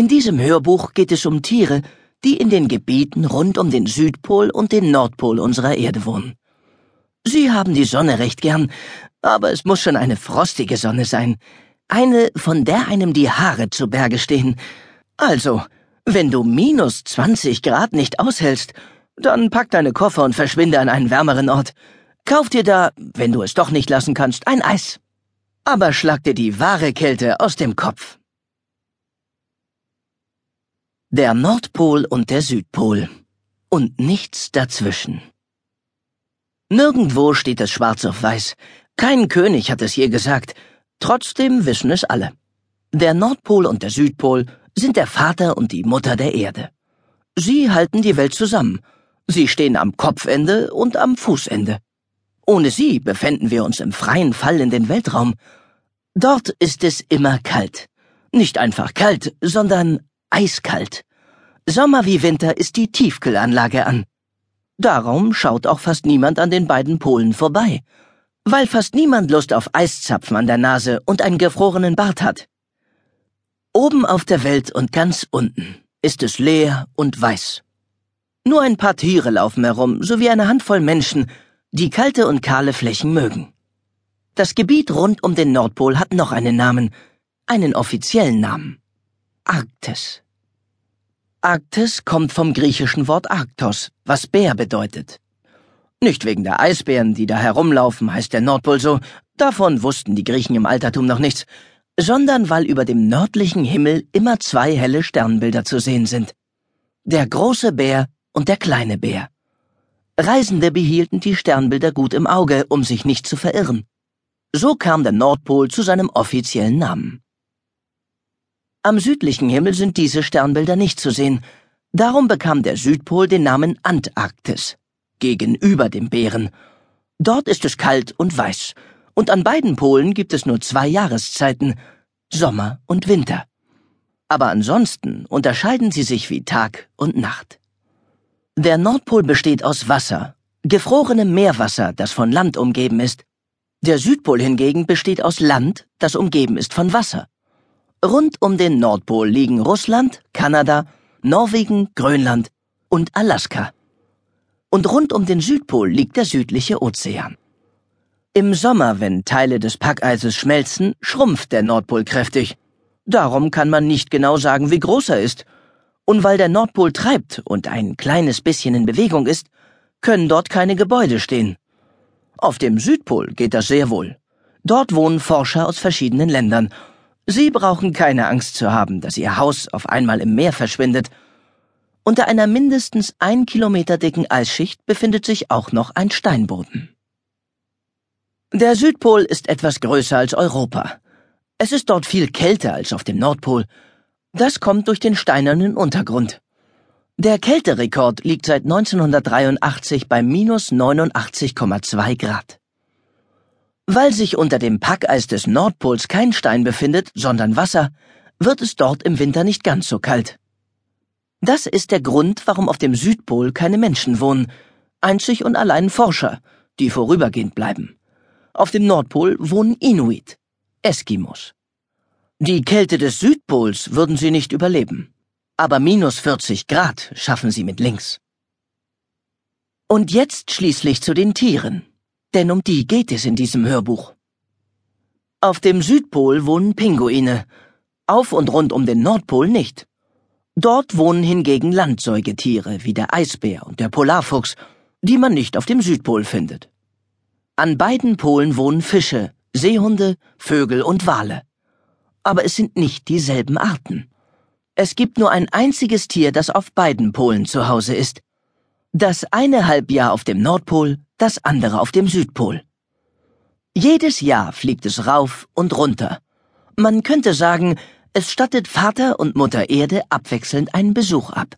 In diesem Hörbuch geht es um Tiere, die in den Gebieten rund um den Südpol und den Nordpol unserer Erde wohnen. Sie haben die Sonne recht gern, aber es muss schon eine frostige Sonne sein, eine, von der einem die Haare zu Berge stehen. Also, wenn du minus 20 Grad nicht aushältst, dann pack deine Koffer und verschwinde an einen wärmeren Ort. Kauf dir da, wenn du es doch nicht lassen kannst, ein Eis. Aber schlag dir die wahre Kälte aus dem Kopf. Der Nordpol und der Südpol. Und nichts dazwischen. Nirgendwo steht es schwarz auf weiß. Kein König hat es je gesagt. Trotzdem wissen es alle. Der Nordpol und der Südpol sind der Vater und die Mutter der Erde. Sie halten die Welt zusammen. Sie stehen am Kopfende und am Fußende. Ohne sie befänden wir uns im freien Fall in den Weltraum. Dort ist es immer kalt. Nicht einfach kalt, sondern eiskalt. Sommer wie Winter ist die Tiefkühlanlage an. Darum schaut auch fast niemand an den beiden Polen vorbei, weil fast niemand Lust auf Eiszapfen an der Nase und einen gefrorenen Bart hat. Oben auf der Welt und ganz unten ist es leer und weiß. Nur ein paar Tiere laufen herum, sowie eine Handvoll Menschen, die kalte und kahle Flächen mögen. Das Gebiet rund um den Nordpol hat noch einen Namen, einen offiziellen Namen. Arktis. Arktis kommt vom griechischen Wort Arktos, was Bär bedeutet. Nicht wegen der Eisbären, die da herumlaufen, heißt der Nordpol so, davon wussten die Griechen im Altertum noch nichts, sondern weil über dem nördlichen Himmel immer zwei helle Sternbilder zu sehen sind. Der große Bär und der kleine Bär. Reisende behielten die Sternbilder gut im Auge, um sich nicht zu verirren. So kam der Nordpol zu seinem offiziellen Namen. Am südlichen Himmel sind diese Sternbilder nicht zu sehen, darum bekam der Südpol den Namen Antarktis, gegenüber dem Bären. Dort ist es kalt und weiß, und an beiden Polen gibt es nur zwei Jahreszeiten, Sommer und Winter. Aber ansonsten unterscheiden sie sich wie Tag und Nacht. Der Nordpol besteht aus Wasser, gefrorenem Meerwasser, das von Land umgeben ist. Der Südpol hingegen besteht aus Land, das umgeben ist von Wasser. Rund um den Nordpol liegen Russland, Kanada, Norwegen, Grönland und Alaska. Und rund um den Südpol liegt der südliche Ozean. Im Sommer, wenn Teile des Packeises schmelzen, schrumpft der Nordpol kräftig. Darum kann man nicht genau sagen, wie groß er ist. Und weil der Nordpol treibt und ein kleines bisschen in Bewegung ist, können dort keine Gebäude stehen. Auf dem Südpol geht das sehr wohl. Dort wohnen Forscher aus verschiedenen Ländern. Sie brauchen keine Angst zu haben, dass ihr Haus auf einmal im Meer verschwindet. Unter einer mindestens ein Kilometer dicken Eisschicht befindet sich auch noch ein Steinboden. Der Südpol ist etwas größer als Europa. Es ist dort viel kälter als auf dem Nordpol. Das kommt durch den steinernen Untergrund. Der Kälterekord liegt seit 1983 bei minus 89,2 Grad. Weil sich unter dem Packeis des Nordpols kein Stein befindet, sondern Wasser, wird es dort im Winter nicht ganz so kalt. Das ist der Grund, warum auf dem Südpol keine Menschen wohnen, einzig und allein Forscher, die vorübergehend bleiben. Auf dem Nordpol wohnen Inuit, Eskimos. Die Kälte des Südpols würden sie nicht überleben. Aber minus 40 Grad schaffen sie mit links. Und jetzt schließlich zu den Tieren. Denn um die geht es in diesem Hörbuch. Auf dem Südpol wohnen Pinguine, auf und rund um den Nordpol nicht. Dort wohnen hingegen Landsäugetiere wie der Eisbär und der Polarfuchs, die man nicht auf dem Südpol findet. An beiden Polen wohnen Fische, Seehunde, Vögel und Wale. Aber es sind nicht dieselben Arten. Es gibt nur ein einziges Tier, das auf beiden Polen zu Hause ist. Das eine Halbjahr auf dem Nordpol, das andere auf dem Südpol. Jedes Jahr fliegt es rauf und runter. Man könnte sagen, es stattet Vater und Mutter Erde abwechselnd einen Besuch ab.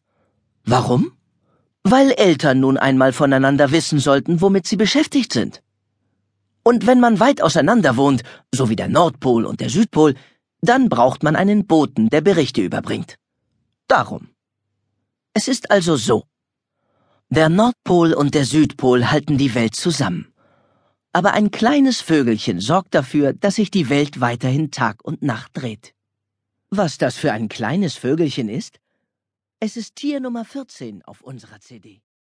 Warum? Weil Eltern nun einmal voneinander wissen sollten, womit sie beschäftigt sind. Und wenn man weit auseinander wohnt, so wie der Nordpol und der Südpol, dann braucht man einen Boten, der Berichte überbringt. Darum. Es ist also so. Der Nordpol und der Südpol halten die Welt zusammen. Aber ein kleines Vögelchen sorgt dafür, dass sich die Welt weiterhin Tag und Nacht dreht. was das für ein kleines Vögelchen ist? Es ist Tier Nummer 14 auf unserer CD.